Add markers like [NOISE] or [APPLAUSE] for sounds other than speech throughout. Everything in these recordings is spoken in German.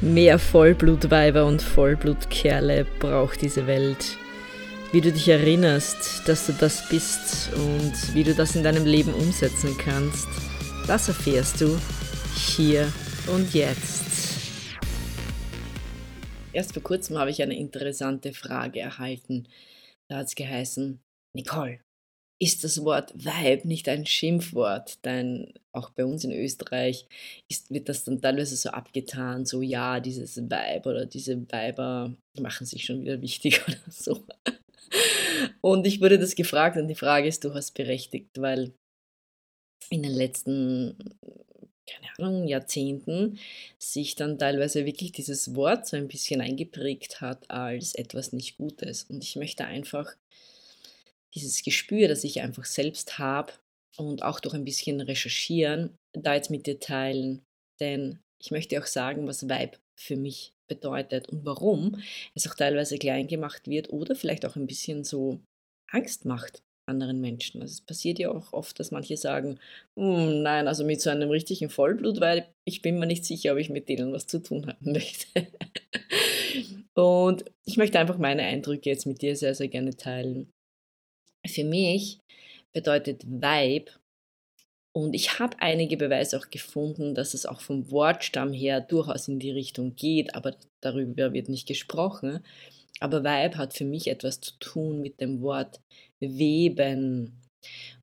Mehr Vollblutweiber und Vollblutkerle braucht diese Welt. Wie du dich erinnerst, dass du das bist und wie du das in deinem Leben umsetzen kannst, das erfährst du hier und jetzt. Erst vor kurzem habe ich eine interessante Frage erhalten. Da hat es geheißen, Nicole, ist das Wort Weib nicht ein Schimpfwort, denn auch bei uns in Österreich ist, wird das dann teilweise so abgetan, so ja, dieses Weib oder diese Weiber machen sich schon wieder wichtig [LAUGHS] oder so. Und ich wurde das gefragt und die Frage ist durchaus berechtigt, weil in den letzten, keine Ahnung, Jahrzehnten sich dann teilweise wirklich dieses Wort so ein bisschen eingeprägt hat als etwas nicht Gutes. Und ich möchte einfach dieses Gespür, das ich einfach selbst habe und auch durch ein bisschen recherchieren, da jetzt mit dir teilen. Denn ich möchte auch sagen, was Vibe für mich bedeutet und warum es auch teilweise klein gemacht wird oder vielleicht auch ein bisschen so Angst macht anderen Menschen. Also es passiert ja auch oft, dass manche sagen, hm, nein, also mit so einem richtigen Vollblut, weil ich bin mir nicht sicher, ob ich mit denen was zu tun haben [LAUGHS] möchte. und ich möchte einfach meine Eindrücke jetzt mit dir sehr, sehr gerne teilen. Für mich bedeutet Vibe, und ich habe einige Beweise auch gefunden, dass es auch vom Wortstamm her durchaus in die Richtung geht, aber darüber wird nicht gesprochen. Aber Vibe hat für mich etwas zu tun mit dem Wort weben.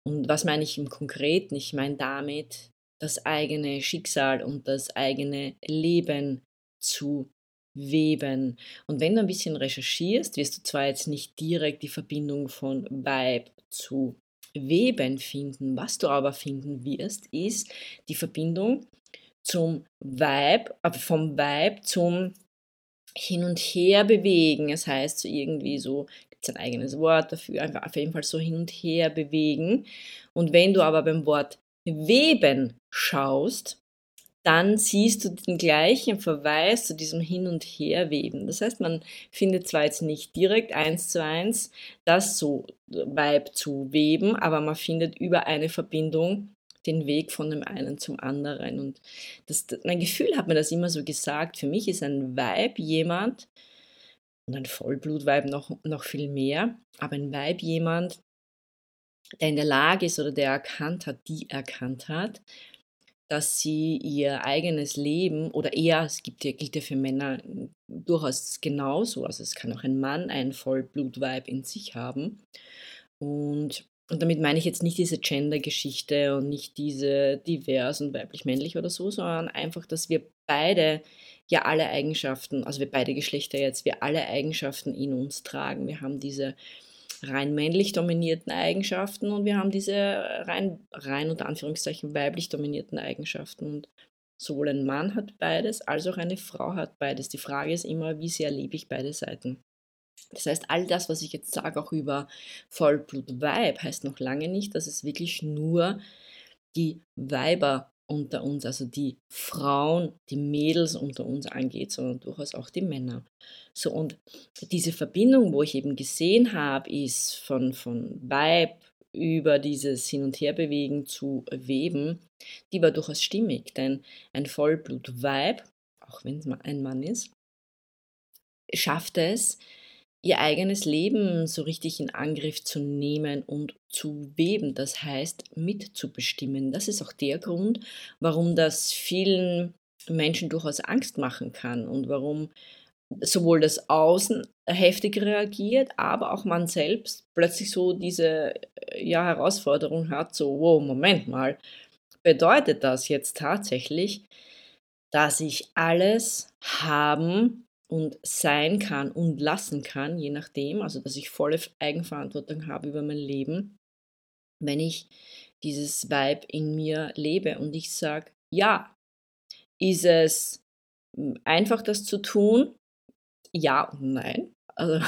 Und was meine ich im Konkreten? Ich meine damit das eigene Schicksal und das eigene Leben zu weben. Und wenn du ein bisschen recherchierst, wirst du zwar jetzt nicht direkt die Verbindung von Vibe zu Weben finden. Was du aber finden wirst, ist die Verbindung zum Vibe, vom Vibe zum Hin und Her bewegen. Es heißt so irgendwie so, gibt es ein eigenes Wort dafür, einfach auf jeden Fall so hin und her bewegen. Und wenn du aber beim Wort Weben schaust, dann siehst du den gleichen Verweis zu diesem Hin- und Herweben. Das heißt, man findet zwar jetzt nicht direkt eins zu eins das so Weib zu weben, aber man findet über eine Verbindung den Weg von dem einen zum anderen. Und das, mein Gefühl hat mir das immer so gesagt. Für mich ist ein Weib jemand, und ein Vollblutweib noch, noch viel mehr, aber ein Weib jemand, der in der Lage ist oder der erkannt hat, die erkannt hat, dass sie ihr eigenes Leben oder eher, es gibt ja, gilt ja für Männer durchaus genauso, also es kann auch ein Mann ein Vollblutweib in sich haben. Und, und damit meine ich jetzt nicht diese Gender-Geschichte und nicht diese divers und weiblich-männlich oder so, sondern einfach, dass wir beide ja alle Eigenschaften, also wir beide Geschlechter jetzt, wir alle Eigenschaften in uns tragen. Wir haben diese rein männlich dominierten Eigenschaften und wir haben diese rein, rein unter Anführungszeichen weiblich dominierten Eigenschaften. Und sowohl ein Mann hat beides, als auch eine Frau hat beides. Die Frage ist immer, wie sehr lebe ich beide Seiten. Das heißt, all das, was ich jetzt sage, auch über Vollblut-Weib, heißt noch lange nicht, dass es wirklich nur die Weiber unter uns, also die Frauen, die Mädels unter uns angeht, sondern durchaus auch die Männer. So, und diese Verbindung, wo ich eben gesehen habe, ist von, von Weib über dieses Hin- und Herbewegen zu Weben, die war durchaus stimmig, denn ein Vollblut-Weib, auch wenn es ein Mann ist, schafft es, ihr eigenes Leben so richtig in Angriff zu nehmen und zu weben, das heißt mitzubestimmen. Das ist auch der Grund, warum das vielen Menschen durchaus Angst machen kann und warum sowohl das Außen heftig reagiert, aber auch man selbst plötzlich so diese ja, Herausforderung hat, so, wow, Moment mal, bedeutet das jetzt tatsächlich, dass ich alles haben und sein kann und lassen kann, je nachdem, also dass ich volle Eigenverantwortung habe über mein Leben, wenn ich dieses Vibe in mir lebe und ich sage, ja, ist es hm, einfach das zu tun? Ja und nein. Also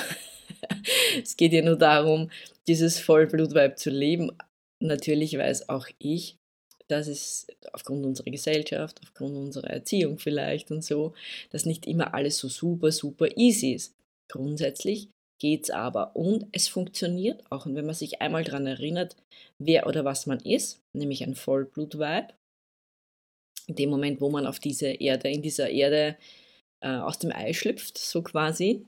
[LAUGHS] es geht ja nur darum, dieses Vollblutvibe zu leben. Natürlich weiß auch ich, dass es aufgrund unserer Gesellschaft, aufgrund unserer Erziehung vielleicht und so, dass nicht immer alles so super, super easy ist. Grundsätzlich geht es aber und es funktioniert auch. Und wenn man sich einmal daran erinnert, wer oder was man ist, nämlich ein Vollblut-Vibe, in dem Moment, wo man auf diese Erde, in dieser Erde äh, aus dem Ei schlüpft, so quasi,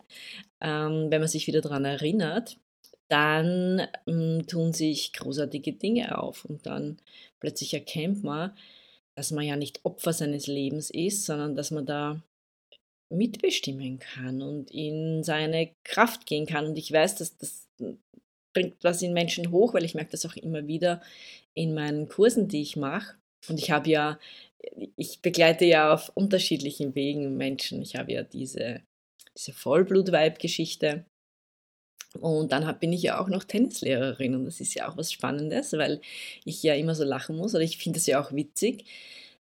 ähm, wenn man sich wieder daran erinnert, dann ähm, tun sich großartige Dinge auf und dann plötzlich erkennt man, dass man ja nicht Opfer seines Lebens ist, sondern dass man da mitbestimmen kann und in seine Kraft gehen kann. Und ich weiß, dass das bringt was in Menschen hoch, weil ich merke das auch immer wieder in meinen Kursen, die ich mache. Und ich habe ja, ich begleite ja auf unterschiedlichen Wegen Menschen. Ich habe ja diese, diese Vollblut-Vibe-Geschichte. Und dann bin ich ja auch noch Tennislehrerin und das ist ja auch was Spannendes, weil ich ja immer so lachen muss oder ich finde es ja auch witzig.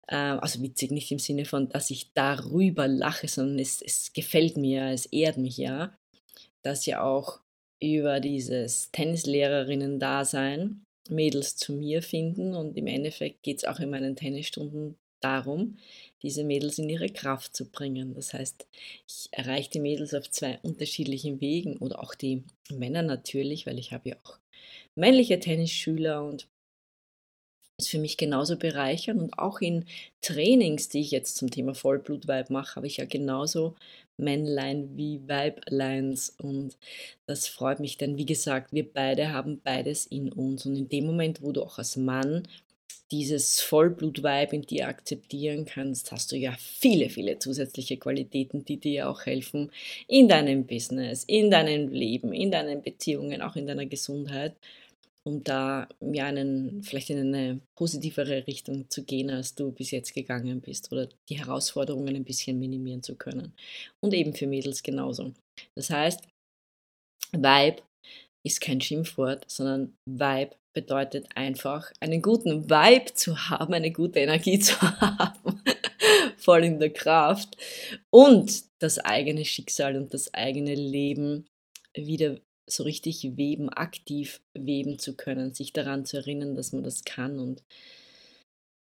Äh, also witzig nicht im Sinne von, dass ich darüber lache, sondern es, es gefällt mir, es ehrt mich ja, dass ja auch über dieses Tennislehrerinnen-Dasein Mädels zu mir finden und im Endeffekt geht es auch in meinen Tennisstunden darum, diese Mädels in ihre Kraft zu bringen. Das heißt, ich erreiche die Mädels auf zwei unterschiedlichen Wegen oder auch die Männer natürlich, weil ich habe ja auch männliche Tennisschüler und ist für mich genauso bereichernd und auch in Trainings, die ich jetzt zum Thema Vollblutweib mache, habe ich ja genauso Männlein wie Weibleins und das freut mich, denn wie gesagt, wir beide haben beides in uns und in dem Moment, wo du auch als Mann dieses Vollblutweib in dir akzeptieren kannst, hast du ja viele, viele zusätzliche Qualitäten, die dir auch helfen in deinem Business, in deinem Leben, in deinen Beziehungen, auch in deiner Gesundheit um da ja einen, vielleicht in eine positivere Richtung zu gehen, als du bis jetzt gegangen bist oder die Herausforderungen ein bisschen minimieren zu können. Und eben für Mädels genauso. Das heißt, Vibe ist kein Schimpfwort, sondern Vibe bedeutet einfach, einen guten Vibe zu haben, eine gute Energie zu [LAUGHS] haben, voll in der Kraft. Und das eigene Schicksal und das eigene Leben wieder so richtig weben, aktiv weben zu können, sich daran zu erinnern, dass man das kann und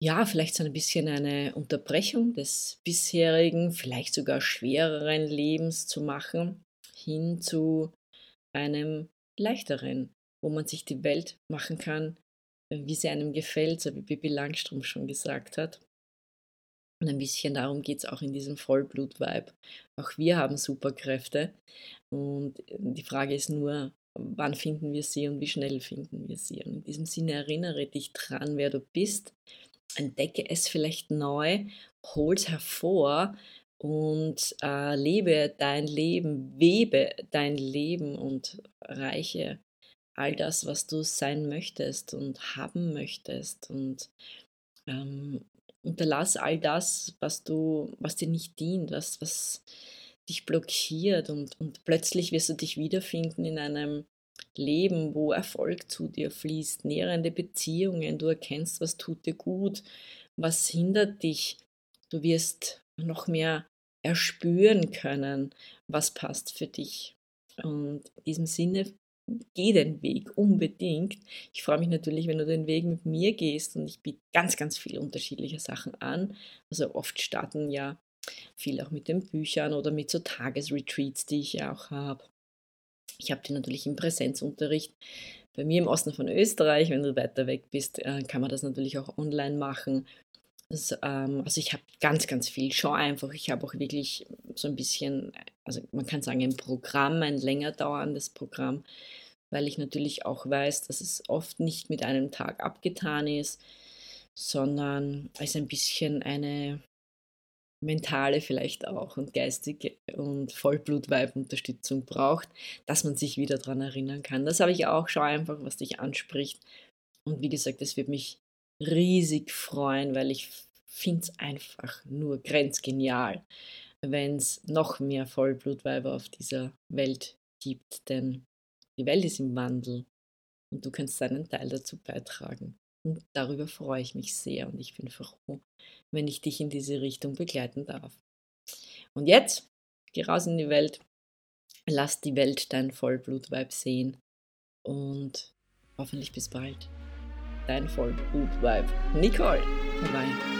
ja, vielleicht so ein bisschen eine Unterbrechung des bisherigen, vielleicht sogar schwereren Lebens zu machen, hin zu einem leichteren, wo man sich die Welt machen kann, wie sie einem gefällt, so wie Bibi Langstrumpf schon gesagt hat. Und ein bisschen darum geht es auch in diesem Vollblut-Vibe. Auch wir haben Superkräfte. Und die Frage ist nur, wann finden wir sie und wie schnell finden wir sie. Und in diesem Sinne erinnere dich dran, wer du bist. Entdecke es vielleicht neu, hol es hervor und äh, lebe dein Leben, webe dein Leben und reiche all das, was du sein möchtest und haben möchtest. Und ähm, unterlass all das, was du, was dir nicht dient, was, was dich blockiert und, und plötzlich wirst du dich wiederfinden in einem Leben, wo Erfolg zu dir fließt, nährende Beziehungen, du erkennst, was tut dir gut, was hindert dich, du wirst noch mehr erspüren können, was passt für dich. Und in diesem Sinne geh den Weg unbedingt. Ich freue mich natürlich, wenn du den Weg mit mir gehst und ich biete ganz, ganz viele unterschiedliche Sachen an. Also oft starten ja viel auch mit den Büchern oder mit so Tagesretreats, die ich ja auch habe. Ich habe die natürlich im Präsenzunterricht. Bei mir im Osten von Österreich, wenn du weiter weg bist, äh, kann man das natürlich auch online machen. Das, ähm, also ich habe ganz, ganz viel. Schau einfach, ich habe auch wirklich so ein bisschen, also man kann sagen, ein Programm, ein länger dauerndes Programm, weil ich natürlich auch weiß, dass es oft nicht mit einem Tag abgetan ist, sondern es ein bisschen eine mentale vielleicht auch und geistige und Vollblutweib-Unterstützung braucht, dass man sich wieder daran erinnern kann. Das habe ich auch. Schau einfach, was dich anspricht. Und wie gesagt, es wird mich riesig freuen, weil ich finde es einfach nur grenzgenial, wenn es noch mehr Vollblutweiber auf dieser Welt gibt. Denn die Welt ist im Wandel und du kannst deinen Teil dazu beitragen. Und darüber freue ich mich sehr und ich bin froh, wenn ich dich in diese Richtung begleiten darf. Und jetzt, geh raus in die Welt, lass die Welt dein Vollblutweib sehen und hoffentlich bis bald. Dein Vollblutweib, Nicole. Bye bye.